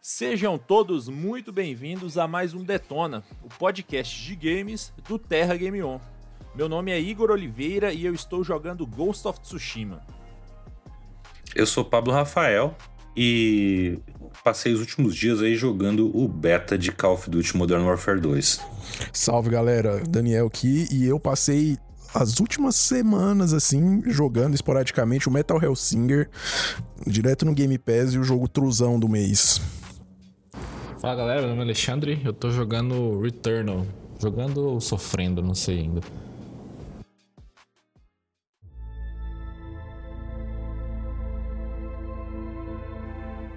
Sejam todos muito bem-vindos a mais um Detona, o podcast de games do Terra Game On. Meu nome é Igor Oliveira e eu estou jogando Ghost of Tsushima. Eu sou Pablo Rafael e passei os últimos dias aí jogando o beta de Call of Duty Modern Warfare 2. Salve galera, Daniel aqui e eu passei as últimas semanas, assim, jogando esporadicamente o Metal Hellsinger direto no Game Pass e o jogo truzão do mês. Fala galera, meu nome é Alexandre, eu tô jogando Returnal. Jogando ou sofrendo, não sei ainda.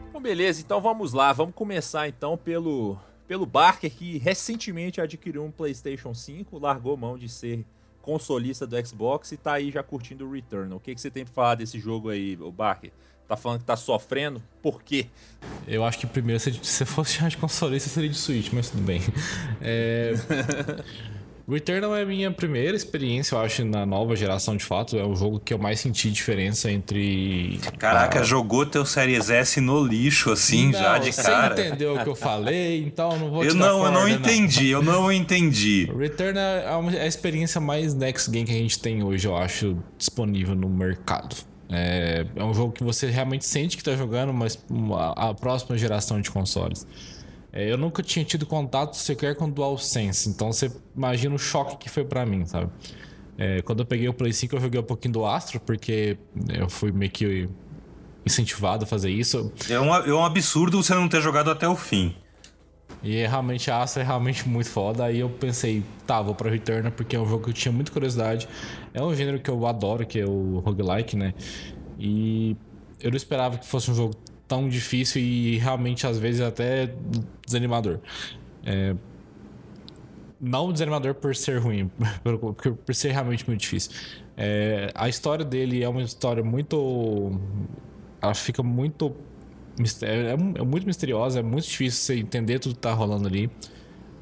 Então, beleza, então vamos lá, vamos começar então pelo, pelo Barker que recentemente adquiriu um PlayStation 5, largou mão de ser consolista do Xbox e tá aí já curtindo o Returnal. O que, que você tem pra falar desse jogo aí, o Barker? Tá falando que tá sofrendo? Por quê? Eu acho que primeiro, se você fosse chamar de consolista, seria de Switch, mas tudo bem. É... Returnal é a minha primeira experiência, eu acho, na nova geração de fato. É o jogo que eu mais senti diferença entre. Caraca, jogou teu Series S no lixo, assim, não, já de cara. Você entendeu o que eu falei, então não vou Eu não, corda, eu não entendi, não. eu não entendi. Returnal é, é a experiência mais next game que a gente tem hoje, eu acho, disponível no mercado. É, é um jogo que você realmente sente que tá jogando mas a próxima geração de consoles. É, eu nunca tinha tido contato sequer com DualSense, então você imagina o choque que foi para mim, sabe? É, quando eu peguei o Play 5, eu joguei um pouquinho do Astro, porque eu fui meio que incentivado a fazer isso. É um, é um absurdo você não ter jogado até o fim. E é, realmente a Astra é realmente muito foda. Aí eu pensei, tá, vou pra Return porque é um jogo que eu tinha muita curiosidade. É um gênero que eu adoro, que é o roguelike, né? E eu não esperava que fosse um jogo tão difícil e realmente às vezes até desanimador. É... Não desanimador por ser ruim, por, por ser realmente muito difícil. É... A história dele é uma história muito. Ela fica muito. É, é muito misteriosa, é muito difícil você entender tudo que tá rolando ali.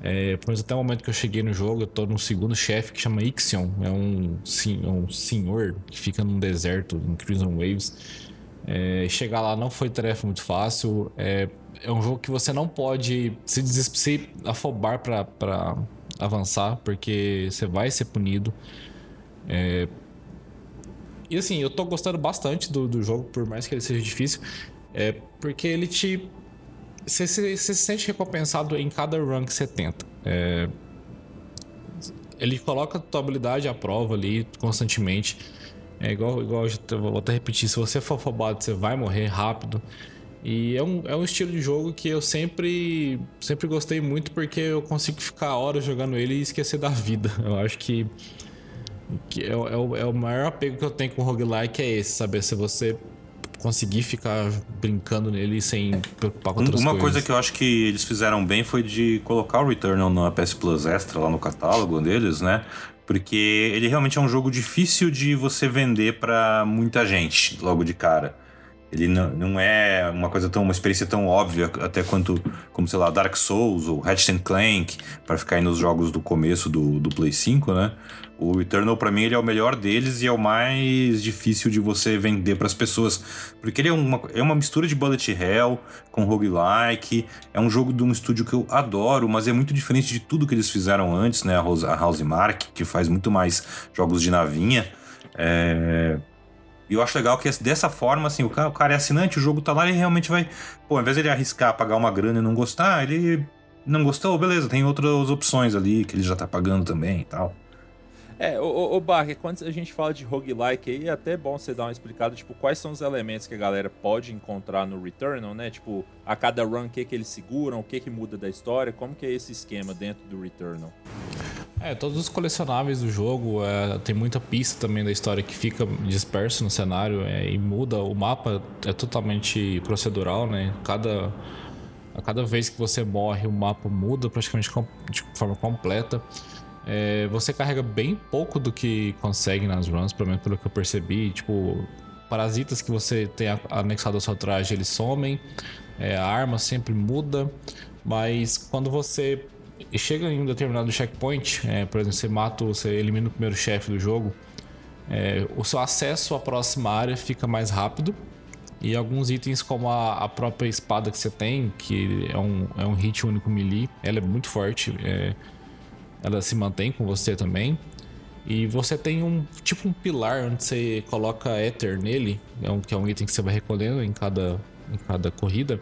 É, exemplo, até o momento que eu cheguei no jogo, eu tô no segundo chefe que chama Ixion. É um, sim, um senhor que fica num deserto, em Crimson Waves. É, chegar lá não foi tarefa muito fácil. É, é um jogo que você não pode se, se afobar para avançar, porque você vai ser punido. É, e assim, eu tô gostando bastante do, do jogo, por mais que ele seja difícil, é porque ele te você, se sente recompensado em cada run que você tenta. É... Ele coloca a tua habilidade à prova ali constantemente. É igual, igual eu vou até repetir: se você for afobado, você vai morrer rápido. E é um, é um estilo de jogo que eu sempre, sempre gostei muito porque eu consigo ficar horas jogando ele e esquecer da vida. Eu acho que, que é, é, o, é o maior apego que eu tenho com o roguelike é esse, saber se você conseguir ficar brincando nele sem preocupar com outras Uma coisas. coisa que eu acho que eles fizeram bem foi de colocar o Returnal na PS Plus Extra lá no catálogo deles, né? Porque ele realmente é um jogo difícil de você vender para muita gente logo de cara. Ele não, não é uma coisa tão uma experiência tão óbvia até quanto como sei lá Dark Souls ou Ratchet Clank para ficar aí nos jogos do começo do, do Play 5, né? O Eternal para mim ele é o melhor deles e é o mais difícil de você vender para as pessoas, porque ele é uma, é uma mistura de bullet hell com roguelike, é um jogo de um estúdio que eu adoro, mas é muito diferente de tudo que eles fizeram antes, né? A House Mark, que faz muito mais jogos de navinha. É, e eu acho legal que dessa forma, assim, o cara, o cara é assinante, o jogo tá lá, ele realmente vai. Pô, ao invés de ele arriscar pagar uma grana e não gostar, ele não gostou, beleza, tem outras opções ali que ele já tá pagando também e tal. É, o, o Barker, quando a gente fala de roguelike aí, é até bom você dar uma explicada, tipo, quais são os elementos que a galera pode encontrar no Returnal, né? Tipo, a cada run, o que que eles seguram, o que que muda da história, como que é esse esquema dentro do Returnal? É, todos os colecionáveis do jogo, é, tem muita pista também da história que fica disperso no cenário é, e muda. O mapa é totalmente procedural, né? Cada, a cada vez que você morre, o mapa muda praticamente de forma completa. É, você carrega bem pouco do que consegue nas runs, pelo menos pelo que eu percebi. Tipo, parasitas que você tem anexado ao seu traje, eles somem. É, a arma sempre muda. Mas quando você chega em um determinado checkpoint, é, por exemplo, você mata, você elimina o primeiro chefe do jogo, é, o seu acesso à próxima área fica mais rápido. E alguns itens, como a, a própria espada que você tem, que é um, é um hit único melee, ela é muito forte. É, ela se mantém com você também. E você tem um tipo um pilar onde você coloca Ether nele, é um, que é um item que você vai recolhendo em cada, em cada corrida.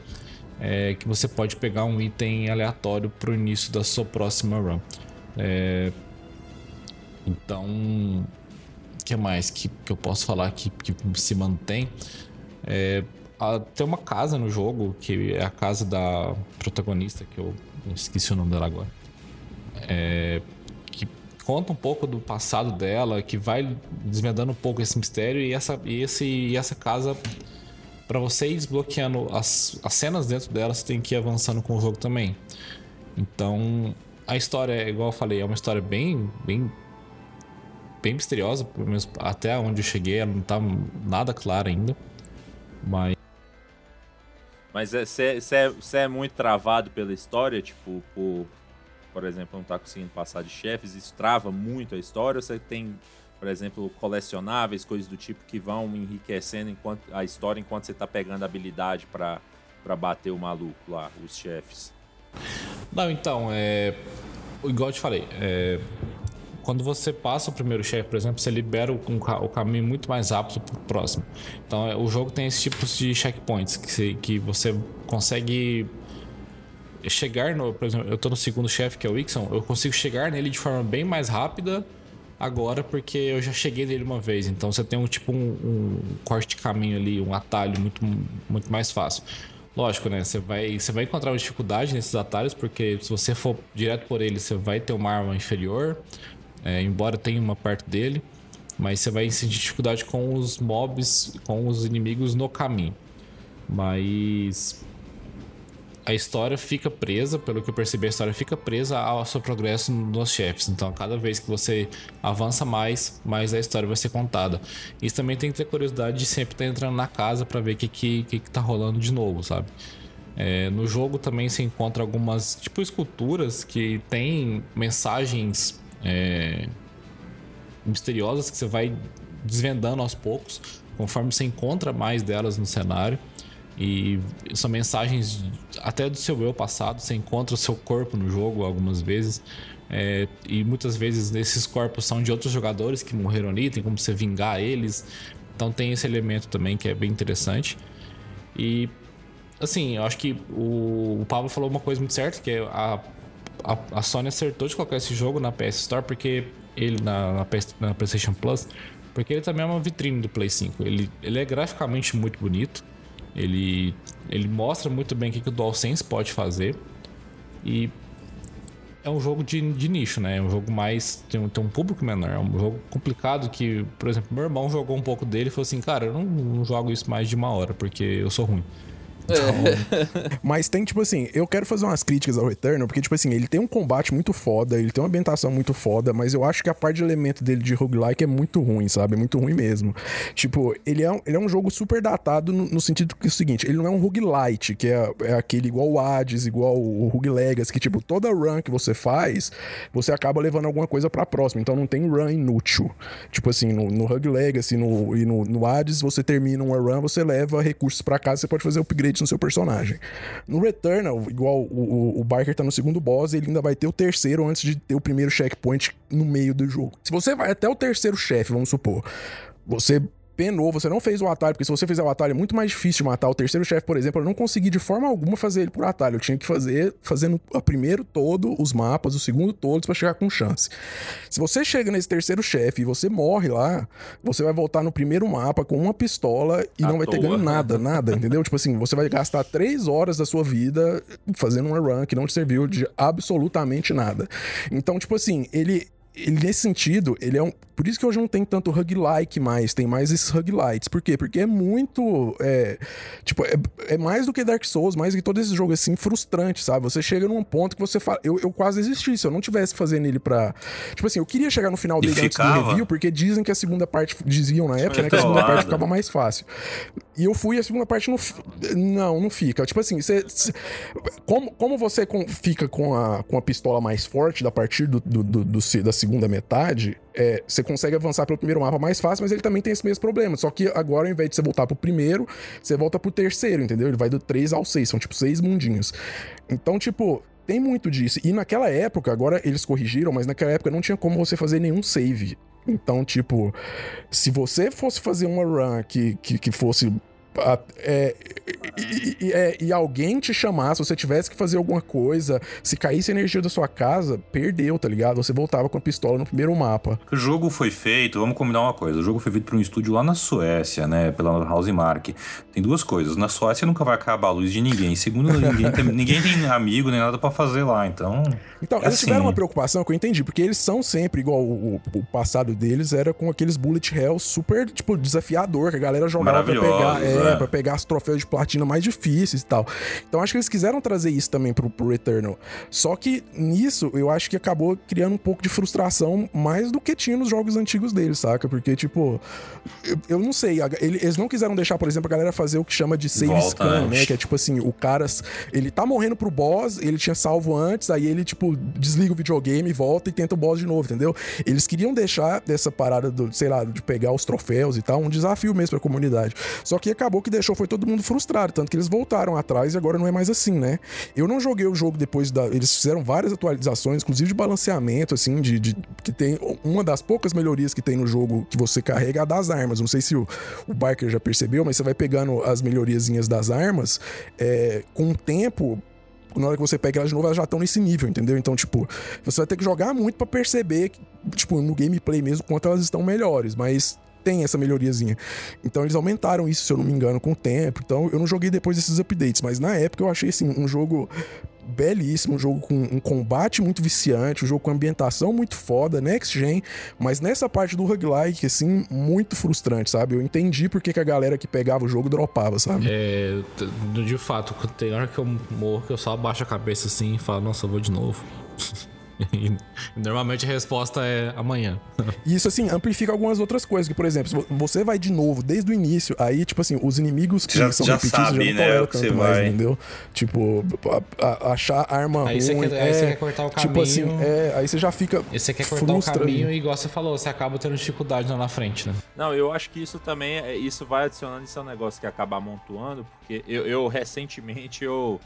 É, que você pode pegar um item aleatório para o início da sua próxima run. É, então, o que mais que, que eu posso falar que, que se mantém? É, a, tem uma casa no jogo, que é a casa da protagonista, que eu esqueci o nome dela agora. É, que conta um pouco do passado dela, que vai desvendando um pouco esse mistério e essa, e esse, e essa casa para você ir desbloqueando as, as cenas dentro dela, você tem que ir avançando com o jogo também. Então, a história, igual eu falei, é uma história bem, bem, bem misteriosa, pelo menos até onde eu cheguei, ela não tá nada clara ainda. Mas. Mas você é, é, é, muito travado pela história, tipo, por, por exemplo, não tá conseguindo passar de chefes, isso trava muito a história, você tem, por exemplo, colecionáveis, coisas do tipo que vão enriquecendo enquanto, a história enquanto você tá pegando habilidade para bater o maluco lá, os chefes? Não, então, é. Igual eu te falei, é, quando você passa o primeiro chefe, por exemplo, você libera o, o caminho muito mais rápido para o próximo. Então, é, o jogo tem esses tipos de checkpoints que, que você consegue chegar no. Por exemplo, eu estou no segundo chefe, que é o Ixon, eu consigo chegar nele de forma bem mais rápida agora porque eu já cheguei nele uma vez. Então, você tem um tipo um, um corte de caminho ali, um atalho muito, muito mais fácil. Lógico, né? Você vai, você vai encontrar uma dificuldade nesses atalhos, porque se você for direto por ele, você vai ter uma arma inferior é, embora tenha uma perto dele, mas você vai sentir dificuldade com os mobs, com os inimigos no caminho. Mas a história fica presa, pelo que eu percebi, a história fica presa ao seu progresso nos chefes. Então, cada vez que você avança mais, mais a história vai ser contada. Isso também tem que ter curiosidade de sempre estar entrando na casa para ver o que, que, que, que tá rolando de novo, sabe? É, no jogo também se encontra algumas tipo esculturas que têm mensagens é, misteriosas que você vai desvendando aos poucos, conforme você encontra mais delas no cenário. E são mensagens até do seu eu passado. Você encontra o seu corpo no jogo algumas vezes. É, e muitas vezes esses corpos são de outros jogadores que morreram ali, tem como você vingar eles. Então tem esse elemento também que é bem interessante. E assim, eu acho que o, o Pablo falou uma coisa muito certa, que é a a, a, Sony acertou de colocar esse jogo na PS Store porque ele na, na, PS, na, PlayStation Plus, porque ele também é uma vitrine do Play 5. Ele, ele é graficamente muito bonito. Ele, ele mostra muito bem o que, que o DualSense pode fazer. E é um jogo de, de nicho, né? É um jogo mais. Tem, tem, um público menor. É um jogo complicado que, por exemplo, meu irmão jogou um pouco dele e falou assim: Cara, eu não, não jogo isso mais de uma hora porque eu sou ruim. Então, mas tem, tipo assim, eu quero fazer umas críticas ao Returnal, porque, tipo assim, ele tem um combate muito foda, ele tem uma ambientação muito foda, mas eu acho que a parte de elemento dele de roguelike é muito ruim, sabe? É muito ruim mesmo. Tipo, ele é um, ele é um jogo super datado no, no sentido que é o seguinte, ele não é um roguelite, que é, é aquele igual o Hades, igual o Rogue Legacy, que, tipo, toda run que você faz, você acaba levando alguma coisa pra próxima, então não tem run inútil. Tipo assim, no, no Rogue Legacy no, e no, no Hades, você termina uma run, você leva recursos para casa, você pode fazer upgrade no seu personagem. No Returnal, igual o, o, o Barker tá no segundo boss, ele ainda vai ter o terceiro antes de ter o primeiro checkpoint no meio do jogo. Se você vai até o terceiro chefe, vamos supor, você penou, você não fez o atalho, porque se você fizer o atalho é muito mais difícil de matar. O terceiro chefe, por exemplo, eu não consegui de forma alguma fazer ele por atalho. Eu tinha que fazer fazendo o primeiro todo os mapas, o segundo todos para chegar com chance. Se você chega nesse terceiro chefe e você morre lá, você vai voltar no primeiro mapa com uma pistola e à não vai toa. ter ganho nada, nada, entendeu? tipo assim, você vai gastar três horas da sua vida fazendo uma run que não te serviu de absolutamente nada. Então, tipo assim, ele ele, nesse sentido, ele é um. Por isso que hoje não tem tanto hug-like mais, tem mais esses hug-lights. Por quê? Porque é muito. É, tipo, é, é, mais do que Dark Souls, mais do que todo esse jogo assim, frustrante, sabe? Você chega num ponto que você fala. Eu, eu quase existi, se eu não tivesse fazendo ele pra. Tipo assim, eu queria chegar no final dele antes do review, porque dizem que a segunda parte. Diziam na época, né? Que a segunda parte ficava mais fácil. E eu fui, a segunda parte não. Não, não fica. Tipo assim, você. como, como você com, fica com a, com a pistola mais forte da partir do, do, do, do da segunda segunda metade, é, você consegue avançar pelo primeiro mapa mais fácil, mas ele também tem esse mesmo problema. Só que agora, ao invés de você voltar pro primeiro, você volta pro terceiro, entendeu? Ele vai do 3 ao 6, são tipo seis mundinhos. Então, tipo, tem muito disso. E naquela época, agora eles corrigiram, mas naquela época não tinha como você fazer nenhum save. Então, tipo, se você fosse fazer uma run que, que, que fosse é, e, é, e, alguém te chamar, se você tivesse que fazer alguma coisa, se caísse a energia da sua casa, perdeu, tá ligado? Você voltava com a pistola no primeiro mapa. O jogo foi feito, vamos combinar uma coisa: o jogo foi feito por um estúdio lá na Suécia, né? Pela House Mark. Tem duas coisas. Na Suécia nunca vai acabar a luz de ninguém. Segundo, ninguém tem, ninguém tem amigo nem nada para fazer lá, então. Então, eles assim... tiveram uma preocupação que eu entendi, porque eles são sempre igual o, o, passado deles era com aqueles bullet hell super, tipo, desafiador, que a galera jogava pra pegar. É, é. Pra pegar os troféus de platina mais difíceis e tal. Então acho que eles quiseram trazer isso também pro, pro Returnal. Só que nisso eu acho que acabou criando um pouco de frustração mais do que tinha nos jogos antigos deles, saca? Porque, tipo, eu, eu não sei, eles não quiseram deixar, por exemplo, a galera fazer o que chama de save Volta scan, antes. né? Que é tipo assim, o cara, ele tá morrendo pro boss, ele tinha salvo antes, aí ele, tipo, desliga o videogame, volta e tenta o boss de novo, entendeu? Eles queriam deixar dessa parada do, sei lá, de pegar os troféus e tal, um desafio mesmo pra comunidade. Só que acabou acabou que deixou foi todo mundo frustrado, tanto que eles voltaram atrás e agora não é mais assim, né? Eu não joguei o jogo depois da. Eles fizeram várias atualizações, inclusive de balanceamento, assim, de, de que tem uma das poucas melhorias que tem no jogo que você carrega é das armas. Não sei se o, o Barker já percebeu, mas você vai pegando as melhoriazinhas das armas é, com o tempo na hora que você pega elas de novo, elas já estão nesse nível, entendeu? Então, tipo, você vai ter que jogar muito para perceber, tipo, no gameplay mesmo, quanto elas estão melhores. Mas tem essa melhoriazinha. Então eles aumentaram isso, se eu não me engano, com o tempo. Então eu não joguei depois desses updates, mas na época eu achei assim um jogo belíssimo, um jogo com um combate muito viciante, um jogo com ambientação muito foda, next gen, mas nessa parte do roguelike, assim, muito frustrante, sabe? Eu entendi porque que a galera que pegava o jogo dropava, sabe? É, de fato, tem hora que eu morro que eu só abaixo a cabeça assim e falo, nossa, eu vou de novo. E normalmente a resposta é amanhã. E isso, assim, amplifica algumas outras coisas. Que, por exemplo, você vai de novo desde o início, aí, tipo assim, os inimigos que já, são já repetidos sabe, já não né, tanto mais, vai. entendeu? Tipo, a, a, achar arma aí ruim. Você quer, é, aí você quer cortar o caminho. Tipo assim, é, aí você já fica. E você quer cortar o caminho e, igual você falou, você acaba tendo dificuldade lá na frente, né? Não, eu acho que isso também, é, isso vai adicionando, isso é um negócio que acaba amontoando, porque eu, eu recentemente, eu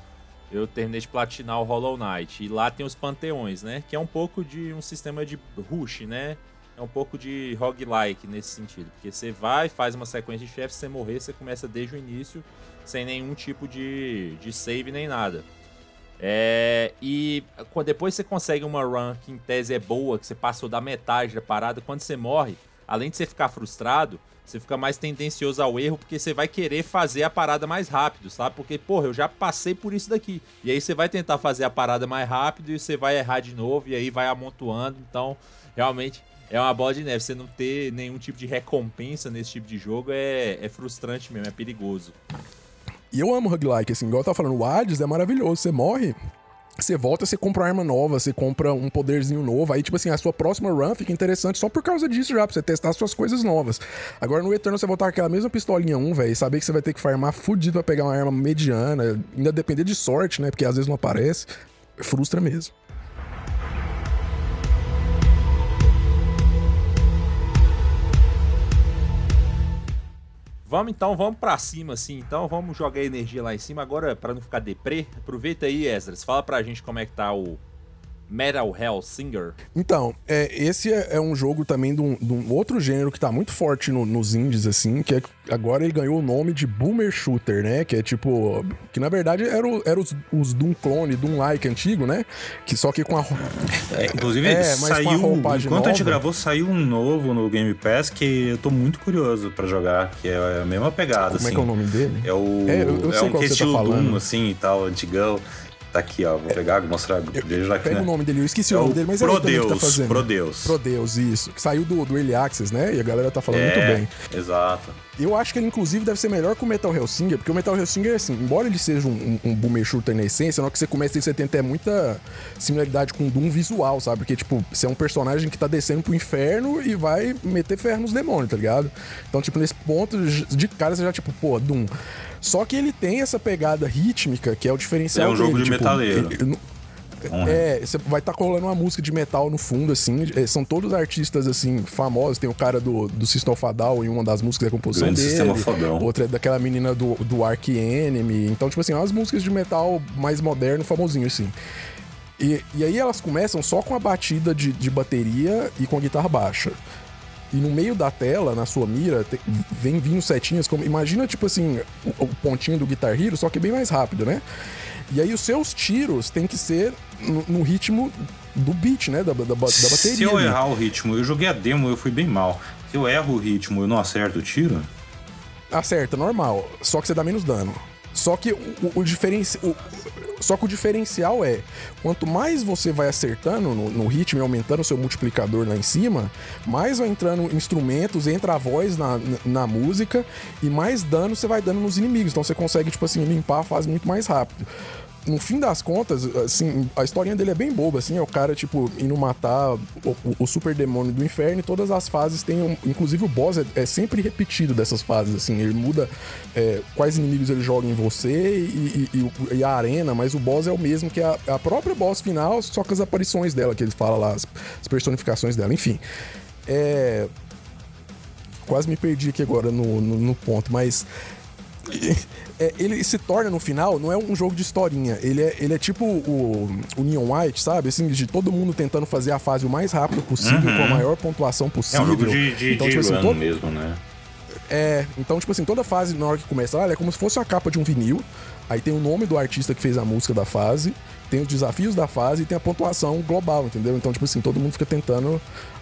eu terminei de platinar o Hollow Knight. E lá tem os panteões, né? Que é um pouco de um sistema de rush, né? É um pouco de roguelike nesse sentido. Porque você vai, faz uma sequência de chefes, você morrer, você começa desde o início, sem nenhum tipo de, de save nem nada. É, e depois você consegue uma run que em tese é boa, que você passou da metade da parada, quando você morre, além de você ficar frustrado, você fica mais tendencioso ao erro porque você vai querer fazer a parada mais rápido, sabe? Porque, porra, eu já passei por isso daqui. E aí você vai tentar fazer a parada mais rápido e você vai errar de novo e aí vai amontoando. Então, realmente é uma bola de neve. Você não ter nenhum tipo de recompensa nesse tipo de jogo é, é frustrante mesmo, é perigoso. E eu amo roguelike, assim, igual eu tava falando, o Hades é maravilhoso. Você morre, você volta, você compra uma arma nova, você compra um poderzinho novo. Aí, tipo assim, a sua próxima run fica interessante só por causa disso já, pra você testar suas coisas novas. Agora no Eternal você voltar aquela mesma pistolinha 1, velho, saber que você vai ter que farmar fudido pra pegar uma arma mediana, ainda depender de sorte, né? Porque às vezes não aparece, frustra mesmo. Vamos então, vamos para cima assim, então vamos jogar energia lá em cima agora para não ficar deprê. Aproveita aí, Esdras, fala pra gente como é que tá o Metal Singer. Então, é, esse é, é, um jogo também de um, de um, outro gênero que tá muito forte no, nos indies, assim, que é, agora ele ganhou o nome de Boomer Shooter, né? Que é tipo. Que na verdade era, era os, os Doom clone, Doom like antigo, né? Que só que com a. É, inclusive, é, saiu. enquanto nova, a gente gravou, saiu um novo no Game Pass que eu tô muito curioso pra jogar, que é a mesma pegada. Como assim. é que é o nome dele? É o. É, eu, eu é um que estilo tá Doom, assim e tal, antigão. Tá aqui, ó. Vou pegar, mostrar. já aqui, Pega né? o nome dele, eu esqueci é o nome dele, mas é Prodeus, ele que tá fazendo. Prodeus. Prodeus, isso. Que saiu do, do Early Access, né? E a galera tá falando é, muito bem. Exato. Eu acho que ele, inclusive, deve ser melhor que o Metal Hellsinger, porque o Metal Hellsinger, assim, embora ele seja um, um, um boomer shooter na essência, na hora que você começa você tem até muita similaridade com o Doom visual, sabe? Porque, tipo, você é um personagem que tá descendo pro inferno e vai meter ferro nos demônios, tá ligado? Então, tipo, nesse ponto, de cara, você já, tipo, pô, Doom. Só que ele tem essa pegada rítmica, que é o diferencial É um jogo dele, de tipo, metaleiro. Ele, Honra. É, você vai estar tá rolando uma música de metal no fundo, assim. é, São todos artistas, assim, famosos. Tem o cara do, do System of em uma das músicas da composição Grande dele. Outra é daquela menina do, do Ark Enemy. Então, tipo assim, umas músicas de metal mais moderno, famosinho, assim. E, e aí elas começam só com a batida de, de bateria e com a guitarra baixa. E no meio da tela, na sua mira, te- vem vindo setinhas como. Imagina, tipo assim, o, o pontinho do Guitar Hero, só que bem mais rápido, né? E aí os seus tiros têm que ser no, no ritmo do beat, né? Da, da, da bateria. Se eu errar o ritmo, eu joguei a demo, eu fui bem mal. Se eu erro o ritmo, eu não acerto o tiro? Acerta, normal. Só que você dá menos dano. Só que o, o, diferenci... o- Só que o diferencial é, quanto mais você vai acertando no, no ritmo e aumentando o seu multiplicador lá em cima, mais vai entrando instrumentos, entra a voz na, na, na música e mais dano você vai dando nos inimigos. Então você consegue, tipo assim, limpar a fase muito mais rápido. No fim das contas, assim, a historinha dele é bem boba, assim, é o cara, tipo, indo matar o, o- super demônio do inferno e todas as fases têm, um, inclusive o boss é, é sempre repetido dessas fases, assim, ele muda é, quais inimigos ele joga em você e, e- e e a arena, mas o boss é o mesmo que a, a própria boss final, só com as aparições dela, que ele fala lá, as, as personificações dela, enfim. É... Quase me perdi aqui agora no, no, no ponto, mas ele se torna no final, não é um jogo de historinha. Ele é, ele é tipo o, o Neon White, sabe? Assim, de todo mundo tentando fazer a fase o mais rápido possível, com a maior pontuação É possível. um jogo de, de, então, de tipo assim, todo- mesmo, né? é, então, tipo assim, toda fase, na hora que começa ela é como se fosse a capa de um vinil. Aí tem o nome do artista que fez a música da fase, tem os desafios da fase e tem a pontuação global, entendeu? Então, tipo assim, todo mundo fica tentando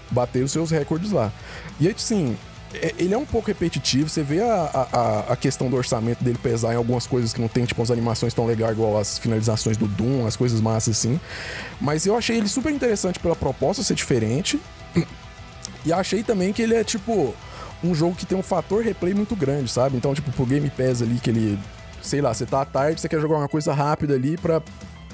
bater os seus recordes lá. E aí, assim, é- ele é um pouco repetitivo, você vê a, a- a, a questão do orçamento dele pesar em algumas coisas que não tem, tipo, as animações tão legais igual as finalizações do Doom, as coisas massas assim. Mas eu achei ele super interessante pela proposta ser diferente. E achei também que ele é, tipo, um jogo que tem um fator replay muito grande, sabe? Então, tipo, pro Game Pass ali, que ele. Sei lá, você tá à tarde, você quer jogar uma coisa rápida ali pra.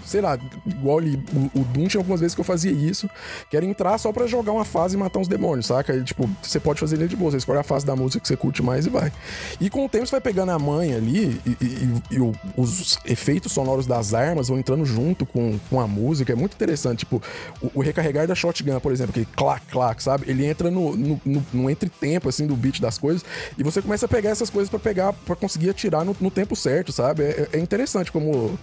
Sei lá, igual o, o Doom tinha algumas vezes que eu fazia isso. Quero entrar só pra jogar uma fase e matar uns demônios, saca? Aí, tipo, você pode fazer ele de boa, você escolhe a fase da música que você curte mais e vai. E com o tempo você vai pegando a manha ali e, e- e o- os efeitos sonoros das armas vão entrando junto com, com a música. É muito interessante. Tipo, o, o recarregar da shotgun, por exemplo, aquele clac, clac, sabe? Ele entra no, no, no, no entretempo, assim, do beat das coisas e você começa a pegar essas coisas pra pegar, para conseguir atirar no, no tempo certo, sabe? É, é interessante como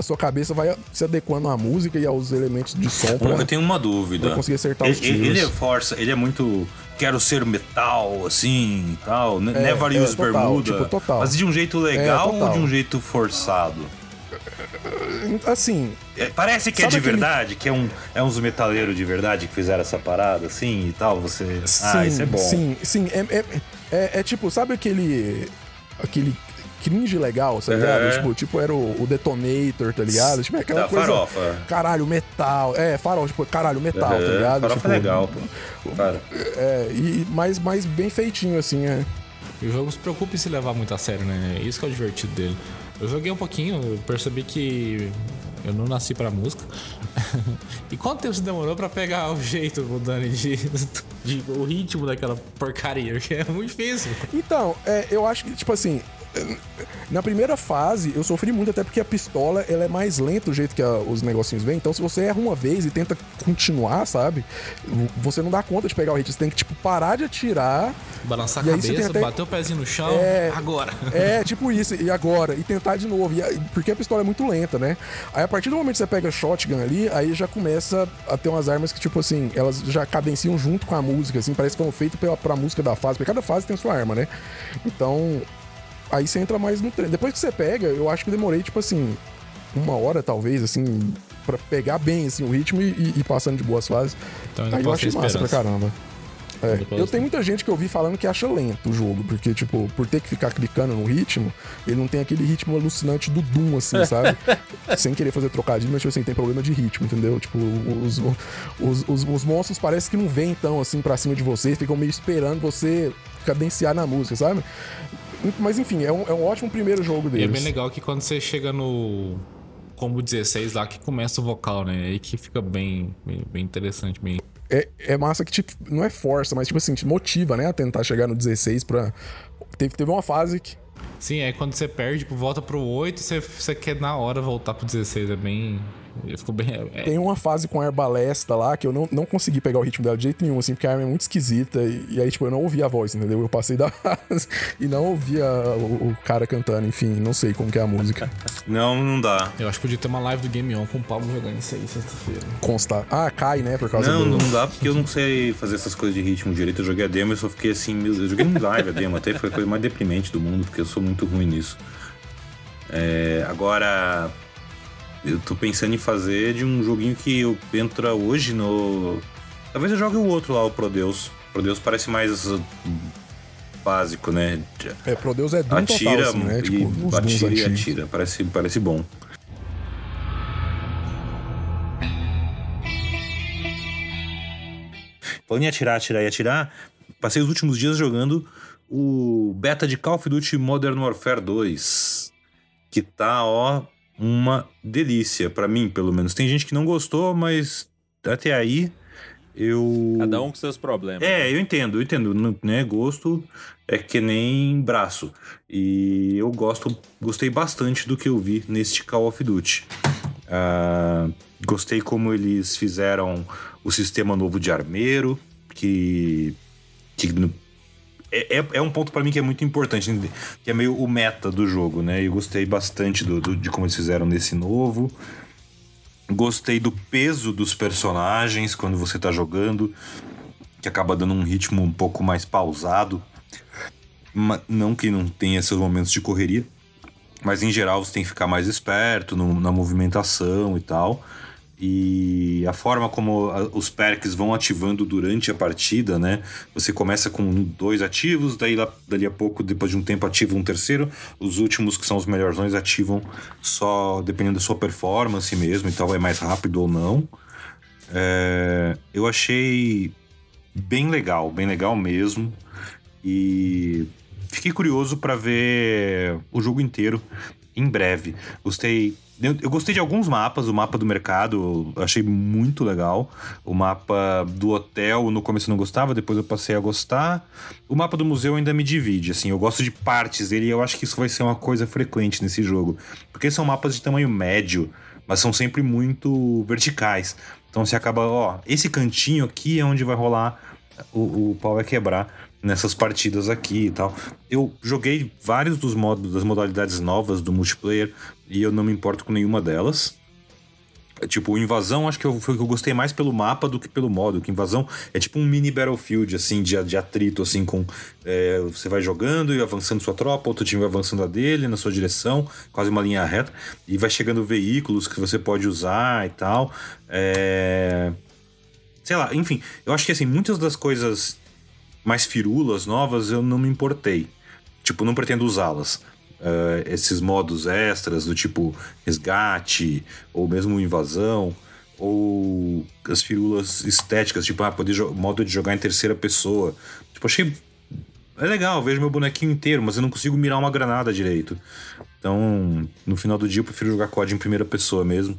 a sua cabeça vai se adequando à música e aos elementos de som pra, Eu tenho uma dúvida. pra conseguir acertar ele, os tiros. ele é força, ele é muito. Quero ser metal, assim e tal. ne- É, Never é, use total, bermuda. tipo, total. Mas de um jeito legal É, ou de um jeito forçado? Assim, É, parece que é de aquele- verdade, que é, um, é uns metaleiros de verdade que fizeram essa parada, assim e tal. Você. Sim, ah, isso é bom. Sim, sim. É, é, é- é tipo, sabe aquele. aquele cringe legal, tá ligado? Uhum. Tipo, tipo, era o, o Detonator, tá ligado? Tipo, é aquela Da coisa. farofa. Caralho, metal. É, farol, tipo, caralho, metal, tá Uhum, ligado? farofa tipo, é legal, pô. Cara. É, e mais, mais bem feitinho, assim, é. E o jogo se preocupa em se levar muito a sério, né? Isso que é o divertido dele. Eu joguei um pouquinho, eu percebi que eu não nasci pra música. e quanto tempo você demorou pra pegar o jeito, o Dani, de, de- o ritmo daquela porcaria? Porque é muito difícil. Então, é, eu acho que, tipo assim. Na primeira fase, eu sofri muito, até porque a pistola ela é mais lenta o jeito que a- os negocinhos vêm. Então, se você erra uma vez e tenta continuar, sabe? Você não dá conta de pegar o hit. Você tem que, tipo, parar de atirar. Balançar a cabeça, até- bater o pezinho no chão, É. agora. É, tipo isso, e agora? E tentar de novo. E porque a pistola é muito lenta, né? Aí a partir do momento que você pega shotgun ali, aí já começa a ter umas armas que, tipo assim, elas já cadenciam junto com a música, assim, parece que foram feitas pela, pra música da fase, porque cada fase tem sua arma, né? Então, aí você entra mais no treino. Depois que você pega, eu acho que demorei, tipo assim, uma hora talvez, assim, pra pegar bem, assim, o ritmo e, e- passando de boas fases. Então Aí eu achei massa pra caramba. É, eu tenho muita gente que eu vi falando que acha lento o jogo, porque, tipo, por ter que ficar clicando no ritmo, ele não tem aquele ritmo alucinante do Doom, assim, sabe? Sem querer fazer trocadilho, mas, tipo assim, tem problema de ritmo, entendeu? Tipo, os, os, os, os monstros parece que não vêm tão, assim, pra cima de você, ficam meio esperando você cadenciar na música, sabe? Mas, enfim, é um, é um ótimo primeiro jogo E deles. é bem legal que quando você chega no combo 16 lá, que começa o vocal, né? Aí que fica bem, bem, bem interessante, bem... É, é massa que te, não é força, mas, tipo assim, te motiva, né, a tentar chegar no 16 pra... Teve, teve uma fase que Sim, aí quando você perde, tipo, volta pro 8, você, você quer na hora voltar pro 16. É bem, ficou bem. É, Tem uma fase com a arbalesta lá que eu não, não consegui pegar o ritmo dela de jeito nenhum, assim, porque a arma é muito esquisita. E, e aí, tipo, eu não ouvi a voz, entendeu? Eu passei da fase e não ouvia o, o cara cantando, enfim, não sei como que é a música. Não, não dá. Eu acho que podia ter uma live do Game On com o Pablo jogando isso aí sexta-feira. Constar. Ah, cai, né? Por causa Não, do. não dá porque eu não sei fazer essas coisas de ritmo direito. Eu joguei a demo e só fiquei assim, meu Deus. Eu joguei no live a demo, até foi a coisa mais deprimente do mundo, porque eu sou muito ruim nisso. É, agora, eu tô pensando em fazer de um joguinho que eu entra hoje no. Talvez eu jogue o outro lá, o Prodeus. Prodeus parece mais uh, básico, né? É, Pro Deus é Doom Atira, total, assim, né? Tipo, e Dooms atira e atira. Parece, parece bom. Falando em atirar, atirar e atirar, passei os últimos dias jogando o beta de Call of Duty Modern Warfare 2. Que tá, ó, uma delícia, pra mim, pelo menos. Tem gente que não gostou, mas até aí eu. Cada um com seus problemas. É, eu entendo, eu entendo. Não né, gosto é que nem braço. E eu gosto, gostei bastante do que eu vi neste Call of Duty. Ah, gostei como eles fizeram o sistema novo de armeiro, que, que é, é- é um ponto pra mim que é muito importante, que é meio o meta do jogo, né? Eu gostei bastante do, do- de como eles fizeram nesse novo. Gostei do peso dos personagens quando você tá jogando, que acaba dando um ritmo um pouco mais pausado. Não que não tenha seus momentos de correria, mas em geral você tem que ficar mais esperto no- na movimentação e tal. E a forma como os perks vão ativando durante a partida, né? Você começa com dois ativos, daí dali a pouco, depois de um tempo, ativa um terceiro. Os últimos, que são os melhorzões, ativam só dependendo da sua performance mesmo e tal, é mais rápido ou não. É, eu achei bem legal, bem legal mesmo. E fiquei curioso para ver o jogo inteiro em breve. Gostei. Eu eu gostei de alguns mapas, o mapa do mercado eu achei muito legal. O mapa do hotel, no começo eu não gostava, depois eu passei a gostar. O mapa do museu ainda me divide, assim, eu gosto de partes dele e eu acho que isso vai ser uma coisa frequente nesse jogo. Porque são mapas de tamanho médio, mas são sempre muito verticais. Então você acaba, ó, esse cantinho aqui é onde vai rolar o, o pau vai quebrar nessas partidas aqui e tal. Eu joguei vários dos modos, das modalidades novas do multiplayer e eu não me importo com nenhuma delas. Tipo, Invasão, acho que eu, foi o que eu gostei mais pelo mapa do que pelo modo. Que Invasão é tipo um mini Battlefield, assim, de, de atrito, assim, com... é, você vai jogando e avançando sua tropa, outro time vai avançando a dele na sua direção, quase uma linha reta, e vai chegando veículos que você pode usar e tal. É sei lá, enfim, eu acho que assim, muitas das coisas mais firulas, novas, eu não me importei. Tipo, não pretendo usá-las. Eh, esses modos extras do tipo resgate, ou mesmo invasão, ou as firulas estéticas, tipo, ah, poder modo de jogar em terceira pessoa. Tipo, achei. É legal, vejo meu bonequinho inteiro, mas eu não consigo mirar uma granada direito. Então, no final do dia, eu prefiro jogar COD em primeira pessoa mesmo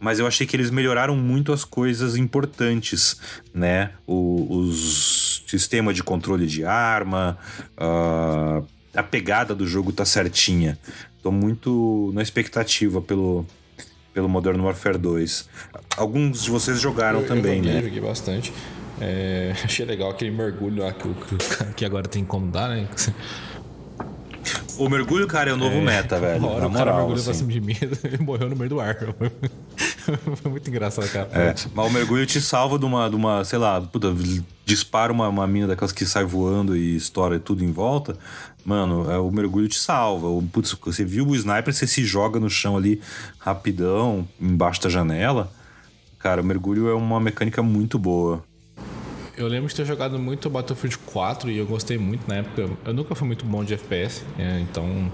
mas eu achei que eles melhoraram muito as coisas importantes, né? O, os sistema de controle de arma, ah, a pegada do jogo tá certinha. Tô muito na expectativa pelo, pelo Modern Warfare 2. Alguns de vocês jogaram Eu- também, eu joguei, né? joguei bastante. É, achei legal aquele mergulho lá que, que, agora tem como dar, né? O mergulho, cara, é o novo meta, velho. Hora Na o cara moral, mergulhou pra assim. cima de mim e morreu no meio do ar. Foi muito engraçado, cara. É, mas o mergulho te salva de uma, de uma sei lá, puta, dispara uma, uma mina daquelas que sai voando e estoura tudo em volta. Mano, é, o mergulho te salva. O, putz, você viu o sniper, você se joga no chão ali rapidão, embaixo da janela. Cara, o mergulho é uma mecânica muito boa. Eu lembro de ter jogado muito Battlefield 4 e eu gostei muito na época. Eu nunca fui muito bom de FPS, é, então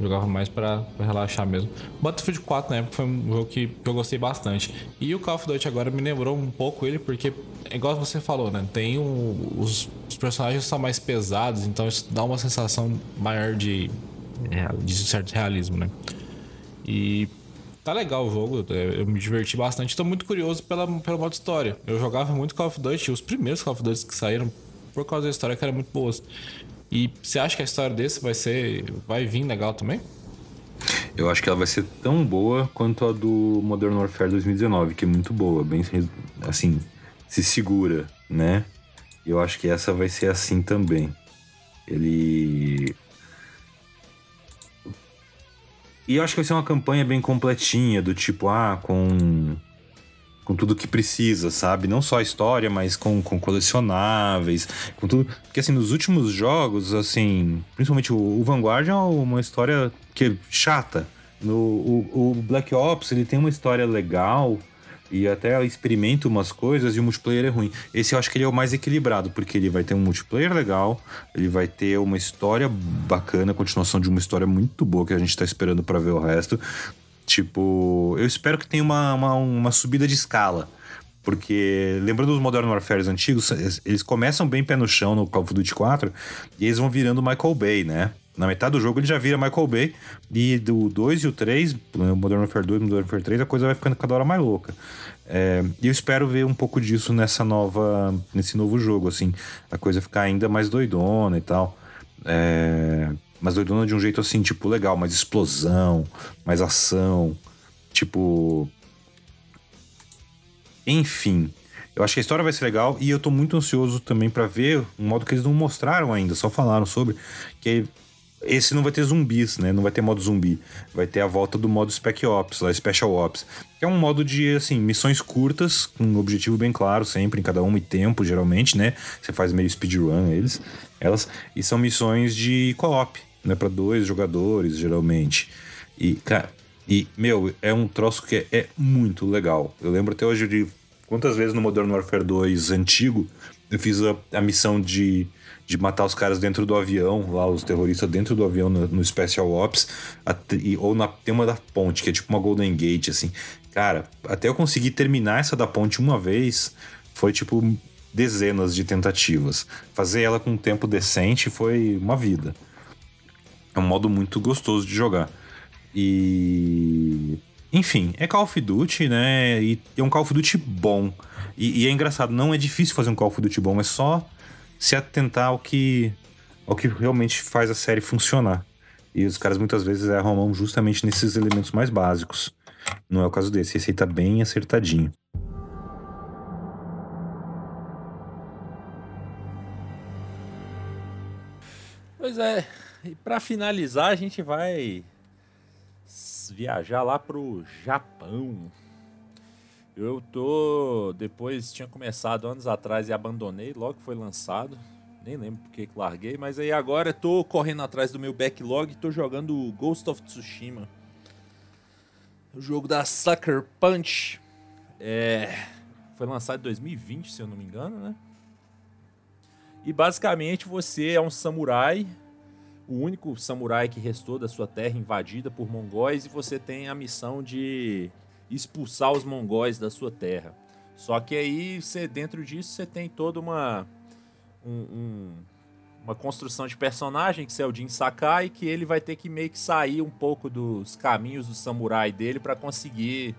jogava mais pra, pra relaxar mesmo. Battlefield 4 na época foi um jogo que, que eu gostei bastante. E o Call of Duty agora me lembrou um pouco ele, porque, é igual você falou, né? Tem o- os, os personagens são mais pesados, então isso dá uma sensação maior de, de certo realismo, né? E tá legal o jogo, eu me diverti bastante. Tô muito curioso pela, pelo modo história. Eu jogava muito Call of Duty, os primeiros Call of Duty que saíram, por causa da história que eram muito boas. E você acha que a história desse vai ser. vai vir legal também? Eu acho que ela vai ser tão boa quanto a do Modern Warfare 2019, que é muito boa, bem assim, se segura, né? Eu acho que essa vai ser assim também. Ele E eu acho que vai ser uma campanha bem completinha, do tipo, ah, com com tudo que precisa, sabe? Não só a história, mas com, com colecionáveis, com tudo. Porque, assim, nos últimos jogos, assim, principalmente o, o Vanguard é uma história que é chata. No, o, o Black Ops, ele tem uma história legal, e até experimenta umas coisas e o multiplayer é ruim. Esse eu acho que ele é o mais equilibrado, porque ele vai ter um multiplayer legal, ele vai ter uma história bacana, continuação de uma história muito boa que a gente tá esperando para ver o resto. Tipo, eu espero que tenha uma, uma, uma subida de escala. Porque, lembrando dos Modern Warfare antigos, eles começam bem pé no chão no Call of Duty 4 e eles vão virando Michael Bay, né? Na metade do jogo ele já vira Michael Bay. E do 2 e o 3, Modern Warfare 2 e Modern Warfare 3, a coisa vai ficando cada hora mais louca. É, e eu espero ver um pouco disso nessa nova, nesse novo jogo, assim. A coisa ficar ainda mais doidona e tal. É, mas doidona de um jeito assim, tipo, legal, mais explosão, mais ação. Tipo. Enfim. Eu acho que a história vai ser legal e eu tô muito ansioso também para ver um modo que eles não mostraram ainda, só falaram sobre, que esse não vai ter zumbis, né? Não vai ter modo zumbi. Vai ter a volta do modo Spec Ops, lá, Special Ops. Que é um modo de, assim, missões curtas, com um objetivo bem claro sempre, em cada uma e tempo, geralmente, né? Você faz meio speedrun eles, elas. E são missões de co-op né, para dois jogadores, geralmente. E, cara, e, meu, é um troço que é, é, muito legal. Eu lembro até hoje de quantas vezes no Modern Warfare 2 antigo eu fiz a, a missão de, de matar os caras dentro do avião, lá, os terroristas dentro do avião no, no Special Ops, e, ou na, tem uma da ponte, que é tipo uma Golden Gate, assim. Cara, até eu conseguir terminar essa da ponte uma vez, foi tipo dezenas de tentativas. Fazer ela com um tempo decente foi uma vida. É um modo muito gostoso de jogar. E. Enfim, é Call of Duty, né? E é um Call of Duty bom. E, e, é engraçado, não é difícil fazer um Call of Duty bom, é só se atentar ao que, ao que realmente faz a série funcionar. E os caras muitas vezes erram mão justamente nesses elementos mais básicos. Não é o caso desse, esse aí tá bem acertadinho. Pois é, e para finalizar, a gente vai viajar lá pro Japão. Eu tô. Depois tinha começado anos atrás e abandonei, logo que foi lançado. Nem lembro porque que larguei, mas aí agora tô correndo atrás do meu backlog e tô jogando Ghost of Tsushima. O jogo da Sucker Punch. É, foi lançado em 2020, se eu não me engano, né? E basicamente você é um samurai o único samurai que restou da sua terra invadida por mongóis e você tem a missão de expulsar os mongóis da sua terra. Só que aí, você, dentro disso, você tem toda uma um, um, uma construção de personagem, que é o Jin Sakai, que ele vai ter que meio que sair um pouco dos caminhos do samurai dele para conseguir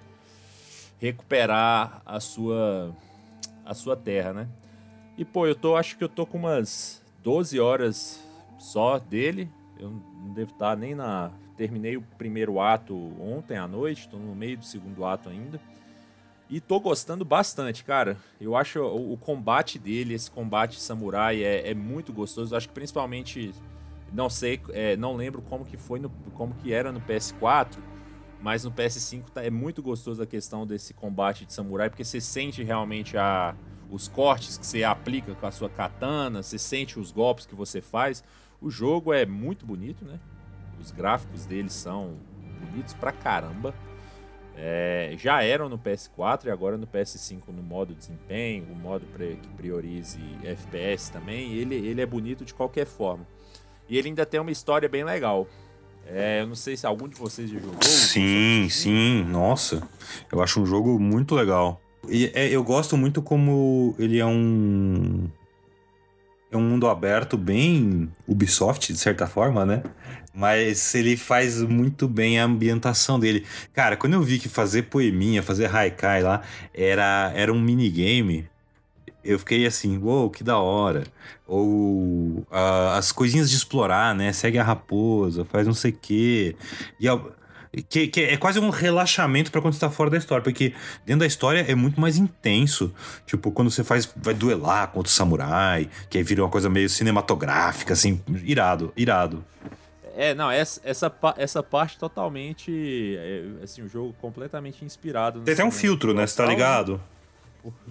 recuperar a sua a sua terra, né? E pô, eu tô acho que eu tô com umas 12 horas só dele. Eu não devo estar nem na. Terminei o primeiro ato ontem à noite, estou no meio do segundo ato ainda. E tô gostando bastante, cara. Eu acho o, o combate dele, esse combate samurai, é, é muito gostoso. Eu acho que principalmente. Não sei, é, não lembro como que foi, no, como que era no PS4, mas no PS5 tá, é muito gostoso a questão desse combate de samurai, porque você sente realmente a, os cortes que você aplica com a sua katana, você sente os golpes que você faz. O jogo é muito bonito, né? Os gráficos dele são bonitos pra caramba. É, já eram no PS4 e agora no PS5 no modo desempenho, o modo que priorize FPS também. Ele, ele é bonito de qualquer forma. E ele ainda tem uma história bem legal. É, eu não sei se algum de vocês já jogou. Sim, sim, nossa. Eu acho um jogo muito legal. E é, eu gosto muito como ele é um é um mundo aberto bem Ubisoft, de certa forma, né? Mas ele faz muito bem a ambientação dele. Cara, quando eu vi que fazer poeminha, fazer haikai lá, era, era um minigame, eu fiquei assim, uou, wow, que da hora. Ou uh, as coisinhas de explorar, né? Segue a raposa, faz não sei o quê. E Que, que é quase um relaxamento para quando você tá fora da história, porque dentro da história é muito mais intenso. Tipo, quando você faz, vai duelar contra o samurai, que aí vira uma coisa meio cinematográfica, assim, irado, irado. É, não, essa, essa, essa parte totalmente. É, assim, um jogo completamente inspirado. Tem até um filtro, né? Você tá ligado?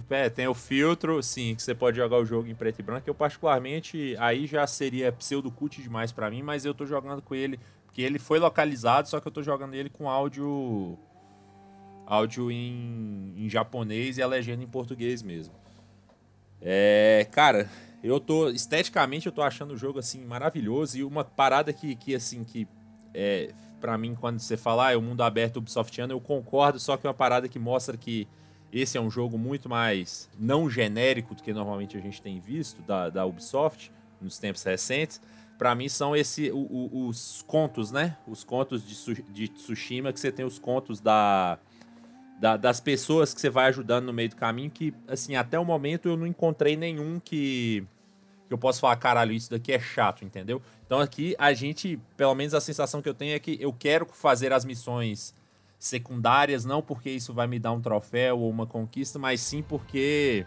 É, tem o filtro, sim, que você pode jogar o jogo em preto e branco. Eu, particularmente, aí já seria pseudo-cut demais para mim, mas eu tô jogando com ele, porque ele foi localizado, só que eu tô jogando ele com áudio. áudio em, em japonês e a legenda em português mesmo. É, cara, eu tô. Esteticamente eu tô achando o jogo assim maravilhoso. E uma parada que, que assim, que é, para mim, quando você fala, ah, é o mundo aberto Ubisoftiano, eu concordo, só que é uma parada que mostra que esse é um jogo muito mais não genérico do que normalmente a gente tem visto da, da Ubisoft nos tempos recentes. Para mim são esse o, o, os contos, né? Os contos de, de Tsushima que você tem os contos da, da, das pessoas que você vai ajudando no meio do caminho que assim até o momento eu não encontrei nenhum que que eu posso falar caralho isso daqui é chato, entendeu? Então aqui a gente, pelo menos a sensação que eu tenho é que eu quero fazer as missões secundárias, não porque isso vai me dar um troféu ou uma conquista, mas sim porque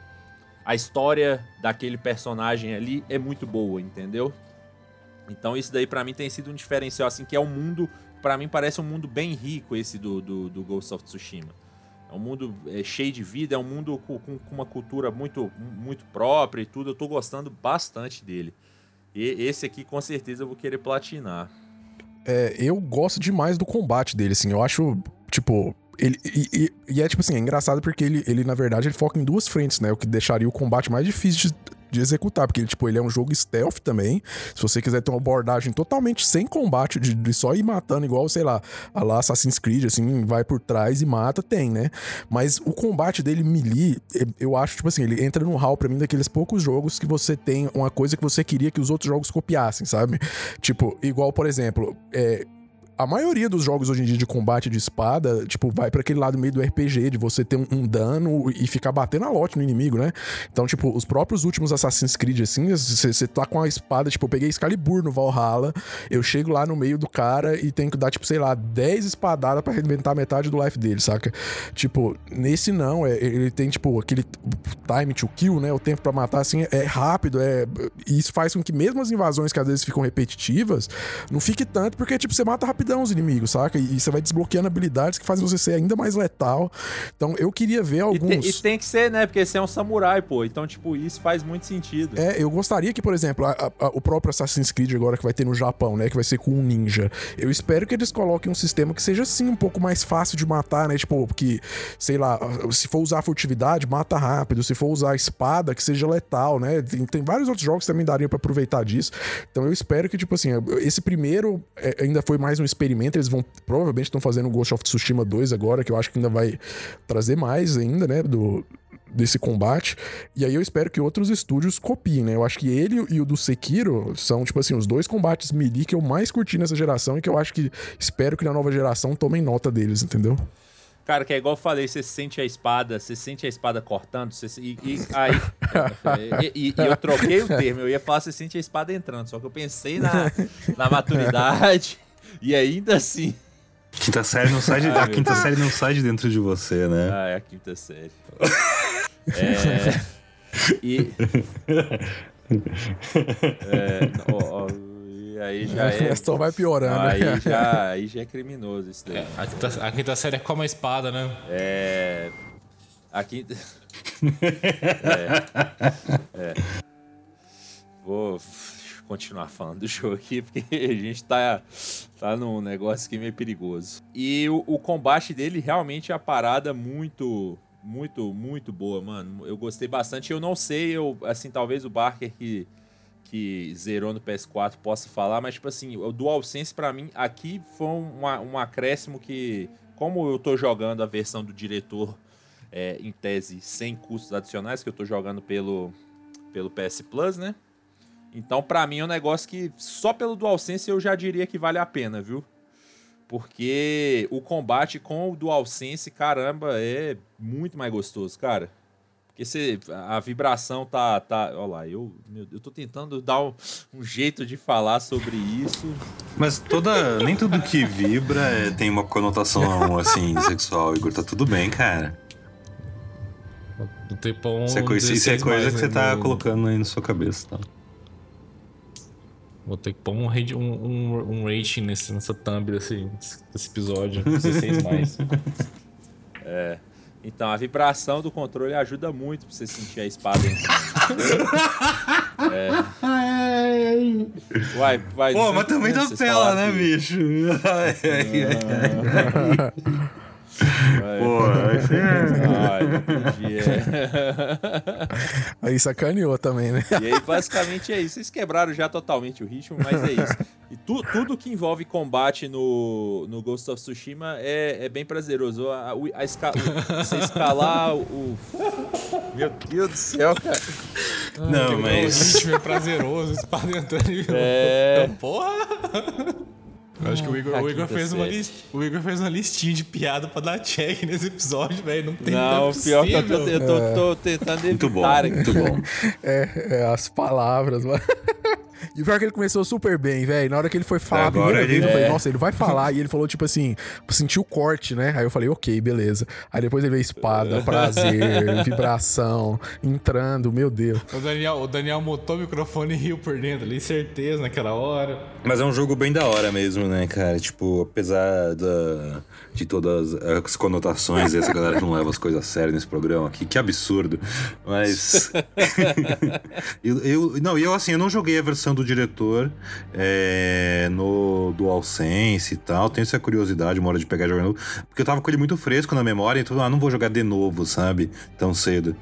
a história daquele personagem ali é muito boa, entendeu? Então isso daí para mim tem sido um diferencial, assim, que é um mundo, para mim parece um mundo bem rico esse do, do, do Ghost of Tsushima. É um mundo é, cheio de vida, é um mundo com, com, uma cultura muito, muito própria e tudo. Eu tô gostando bastante dele. E esse aqui com certeza eu vou querer platinar. É, eu gosto demais do combate dele, assim. Eu acho Tipo, ele, e, e, e, é tipo assim, é engraçado porque ele, ele, na verdade, ele foca em duas frentes, né? O que deixaria o combate mais difícil de, de executar, porque ele, tipo, ele é um jogo stealth também. Se você quiser ter uma abordagem totalmente sem combate, de, de só ir matando, igual, sei lá, a lá Assassin's Creed, assim, vai por trás e mata, tem, né? Mas o combate dele melee, eu acho, tipo assim, ele entra no hall pra mim daqueles poucos jogos que você tem uma coisa que você queria que os outros jogos copiassem, sabe? Tipo, igual, por exemplo, é, a maioria dos jogos hoje em dia de combate de espada, tipo, vai para aquele lado meio do RPG, de você ter um, um, dano e ficar batendo a lote no inimigo, né? Então, tipo, os próprios últimos Assassin's Creed, assim, você tá com a espada, tipo, eu peguei Excalibur no Valhalla, eu chego lá no meio do cara e tenho que dar, tipo, sei lá, 10 espadadas para arrebentar metade do life dele, saca? Tipo, nesse não, é, ele tem, tipo, aquele time to kill, né? O tempo para matar, assim, é rápido, é... E isso faz com que mesmo as invasões que às vezes ficam repetitivas, não fique tanto, porque, tipo, você mata rápido rapidão os inimigos, saca? E, você vai desbloqueando habilidades que fazem você ser ainda mais letal. Então eu queria ver alguns. E tem, e tem que ser, né? Porque você é um samurai, pô. Então, tipo, isso faz muito sentido. É, eu gostaria que, por exemplo, a, a, o próprio Assassin's Creed agora que vai ter no Japão, né? Que vai ser com um ninja. Eu espero que eles coloquem um sistema que seja assim um pouco mais fácil de matar, né? Tipo, que, sei lá, se for usar furtividade, mata rápido. Se for usar espada, que seja letal, né? Tem, tem vários outros jogos que também dariam para aproveitar disso. Então eu espero que, tipo assim, esse primeiro é, ainda foi mais um experimento, eles vão provavelmente estão fazendo o Ghost of Tsushima 2 agora, que eu acho que ainda vai trazer mais ainda, né, do desse combate. E aí eu espero que outros estúdios copiem, né? Eu acho que ele e o do Sekiro são, tipo assim, os dois combates melee que eu mais curti nessa geração e que eu acho que espero que na nova geração tomem nota deles, entendeu? Cara, que é igual eu falei, você sente a espada, você sente a espada cortando, você, e, e aí. e, e, e, eu troquei o termo, eu ia falar você sente a espada entrando, só que eu pensei na, na maturidade e ainda assim. Quinta série não sai de, Ai, a quinta Deus. série não sai de dentro de você, né? Ah, é a quinta série. é. E. É, ó, ó, e aí já é. Só vai piorando. Aí já, aí já é criminoso isso daí. É, a, quinta, a quinta série é como a espada, né? É. A quinta. é. É. Vou continuar falando do jogo aqui, porque a gente tá, tá num negócio aqui meio perigoso. E o, o combate dele realmente é a parada muito, muito, muito boa, mano. Eu gostei bastante. Eu não sei, eu, assim, talvez o Barker que, que zerou no PS4 possa falar, mas, tipo assim, o DualSense para mim aqui foi um, um acréscimo que, como eu tô jogando a versão do diretor é, em tese sem custos adicionais, que eu tô jogando pelo, pelo PS Plus, né? Então, para mim, é um negócio que só pelo DualSense eu já diria que vale a pena, viu? Porque o combate com o DualSense, caramba, é muito mais gostoso, cara. Porque você, a vibração tá. tá olha lá, eu, meu, eu tô tentando dar um, um, jeito de falar sobre isso. Mas toda. Nem tudo que vibra é, tem uma conotação assim, sexual, Igor. Tá tudo bem, cara. Tipo um isso é coisa, isso é coisa que você tá no... colocando aí na sua cabeça, tá? Vou ter que pôr um, um, um rating nesse, nessa thumb desse, desse episódio. 16 mais. é. Então, a vibração do controle ajuda muito pra você sentir a espada é. Vai, vai. Pô, mas também dá pela, né, bicho? Ai, ai, ai. Pô, aí é. Aí sacaneou também, né? E aí, basicamente é isso. Vocês quebraram já totalmente o ritmo, mas é isso. E tu, tudo que envolve combate no, no Ghost of Tsushima é, é bem prazeroso. A, a, esca, você escalar o. Meu Deus do céu, cara. Não, mas. O ritmo é prazeroso, espada entrando e. É. Porra! Eu acho que o Igor, o Igor fez uma list, o Igor fez uma listinha de piada pra dar check nesse episódio, velho. Não tem Não, pior que eu tô, eu tô, é. tô tentando evitar. Muito bom, muito bom. É, é, as palavras, mano. E o pior é que ele começou super bem, velho. Na hora que ele foi falar Agora a primeira ele... vez, eu falei, nossa, ele vai falar. e ele falou, tipo assim, sentiu o corte, né? Aí eu falei, ok, beleza. Aí depois ele veio espada, prazer, vibração, entrando, meu Deus. O Daniel, o Daniel mutou o microfone e riu por dentro ali, certeza, naquela hora. Mas é um jogo bem da hora mesmo, né, cara? Tipo, apesar da, de todas as conotações, essa galera que não leva as coisas a sério nesse programa aqui, que absurdo. Mas. eu, eu, não, eu assim, eu não joguei a versão do diretor é, no DualSense e tal. Tenho essa curiosidade, uma hora de pegar e jogar novo. Porque eu tava com ele muito fresco na memória, então ah, não vou jogar de novo, sabe? Tão cedo.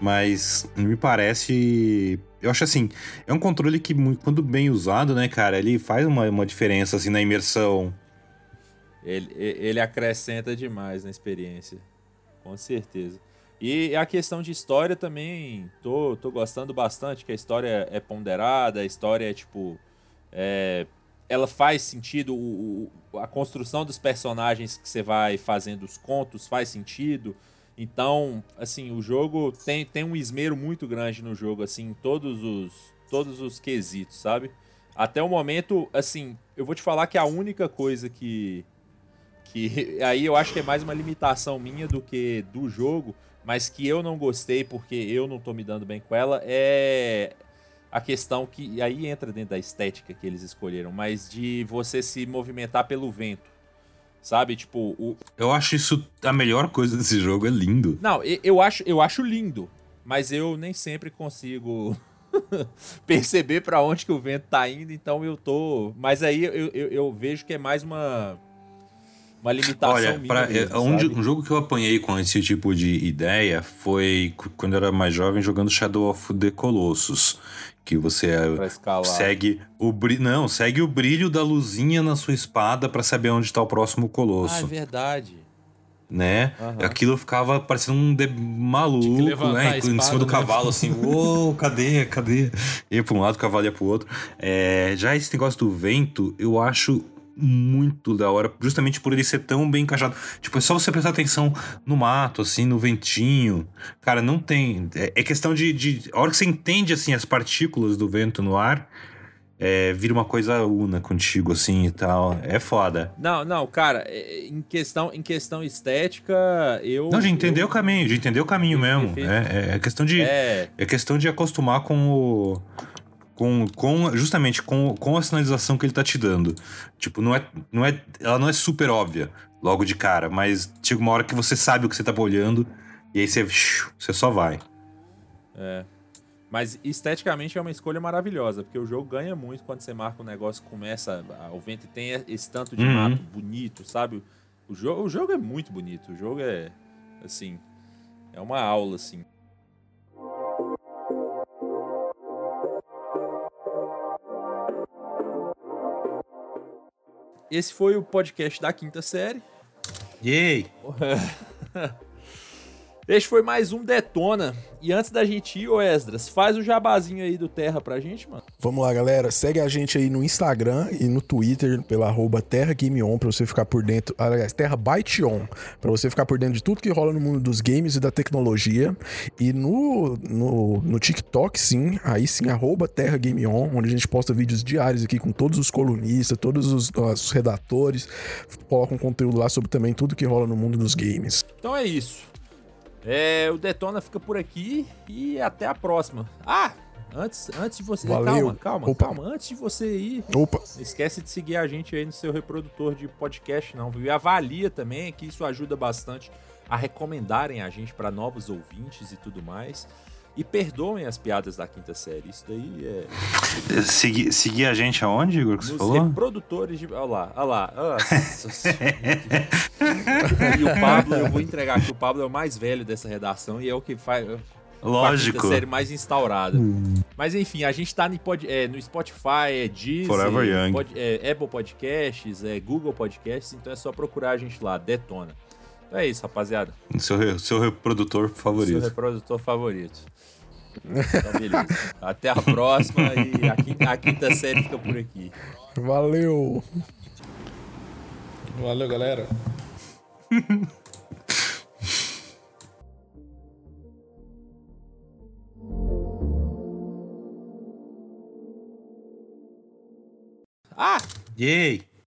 Mas me parece eu acho assim, é um controle que, quando bem usado, né, cara, ele faz uma, uma diferença, assim, na imersão. Ele, ele acrescenta demais na experiência, com certeza. E a questão de história também, tô, tô gostando bastante, que a história é ponderada, a história é tipo. É, ela faz sentido, o, o, a construção dos personagens que você vai fazendo os contos faz sentido. Então, assim, o jogo tem, tem um esmero muito grande no jogo, assim, em todos os, todos os quesitos, sabe? Até o momento, assim, eu vou te falar que a única coisa que. que aí eu acho que é mais uma limitação minha do que do jogo mas que eu não gostei porque eu não tô me dando bem com ela, é a questão que aí entra dentro da estética que eles escolheram, mas de você se movimentar pelo vento. Sabe, tipo, o... Eu acho isso a melhor coisa desse jogo, é lindo. Não, eu acho, eu acho lindo, mas eu nem sempre consigo perceber para onde que o vento tá indo, então eu tô, mas aí eu, eu, eu vejo que é mais uma uma limitação Olha, pra, mesmo, é, um, um, jogo que eu apanhei com esse tipo de ideia foi quando eu era mais jovem jogando Shadow of the Colossus. Que você segue o brilho. Não, segue o brilho da luzinha na sua espada para saber onde tá o próximo colosso. Ah, é verdade. Né? Uhum. Aquilo ficava parecendo um de... maluco, né? Espada, em cima do né? cavalo, assim, uou, cadê? Cadê? Ia pra um lado, o cavalo ia pro outro. É, já esse negócio do vento, eu acho muito da hora, justamente por ele ser tão bem encaixado. Tipo, é só você prestar atenção no mato, assim, no ventinho. Cara, não tem. É, é questão de, de. A hora que você entende, assim, as partículas do vento no ar. É, vira uma coisa una contigo, assim, e tal. É foda. Não, não, cara, é, em questão, em questão estética, eu... Não, de entender eu... o caminho, de entender o caminho mesmo. É, é, é, questão de... É... é questão de acostumar com o com, com justamente com, com a sinalização que ele tá te dando. Tipo, não é, não é, ela não é super óbvia logo de cara, mas chega uma hora que você sabe o que você tá olhando e aí você, você só vai. É. Mas esteticamente é uma escolha maravilhosa, porque o jogo ganha muito quando você marca um negócio começa, o vento tem esse tanto de uhum. mato bonito, sabe? O jogo, o jogo é muito bonito, o jogo é assim, é uma aula assim. Esse foi o podcast da quinta série. Yay! Este foi mais um Detona. E antes da gente ir, ô Esdras, faz o jabazinho aí do Terra pra gente, mano. Vamos lá, galera. Segue a gente aí no Instagram e no Twitter pela arroba TerraGameOn pra você ficar por dentro. Aliás, Terra ByteOn, pra você ficar por dentro de tudo que rola no mundo dos games e da tecnologia. E no, no, no TikTok, sim, aí sim, arroba TerraGameOn, onde a gente posta vídeos diários aqui com todos os colunistas, todos os, os redatores. Colocam conteúdo lá sobre também tudo que rola no mundo dos games. Então é isso. É, o Detona fica por aqui e até a próxima. Ah, antes, antes de você. Valeu. Calma, calma, Opa. calma. Antes de você ir, Opa, esquece de seguir a gente aí no seu reprodutor de podcast, não, viu? E avalia também, que isso ajuda bastante a recomendarem a gente para novos ouvintes e tudo mais. E perdoem as piadas da quinta série. Isso daí é. Segui- Seguir a gente aonde, Igor, que você Nos falou? reprodutores de. Olha lá, olha lá. Nossa, e o Pablo, eu vou entregar que o Pablo é o mais velho dessa redação e é o que faz. Lógico. A série mais instaurada. Mas enfim, a gente tá no, pod- é, no Spotify, é Deezer, Forever Young. pod- é, Apple Podcasts, é Google Podcasts, então é só procurar a gente lá, Detona. Então é isso, rapaziada. Seu, seu reprodutor Seu favorito. reprodutor favorito. Então, beleza. Até a próxima e a quinta, a quinta série fica por aqui. valeu! Valeu, galera. Ah! Yay!